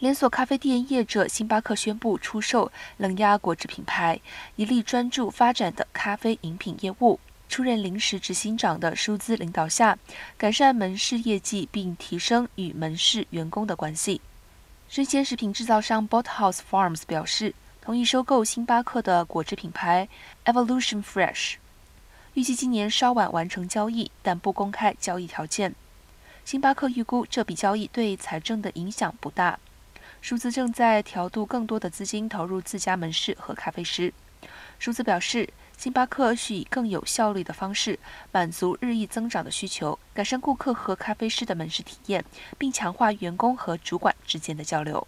连锁咖啡店业者星巴克宣布出售冷压果汁品牌，一力专注发展的咖啡饮品业务。出任临时执行长的舒兹领导下，改善门市业绩，并提升与门市员工的关系。生鲜食品制造商 Bolthouse Farms 表示，同意收购星巴克的果汁品牌 Evolution Fresh，预计今年稍晚完成交易，但不公开交易条件。星巴克预估这笔交易对财政的影响不大。数字正在调度更多的资金投入自家门市和咖啡师。数字表示，星巴克需以更有效率的方式满足日益增长的需求，改善顾客和咖啡师的门市体验，并强化员工和主管之间的交流。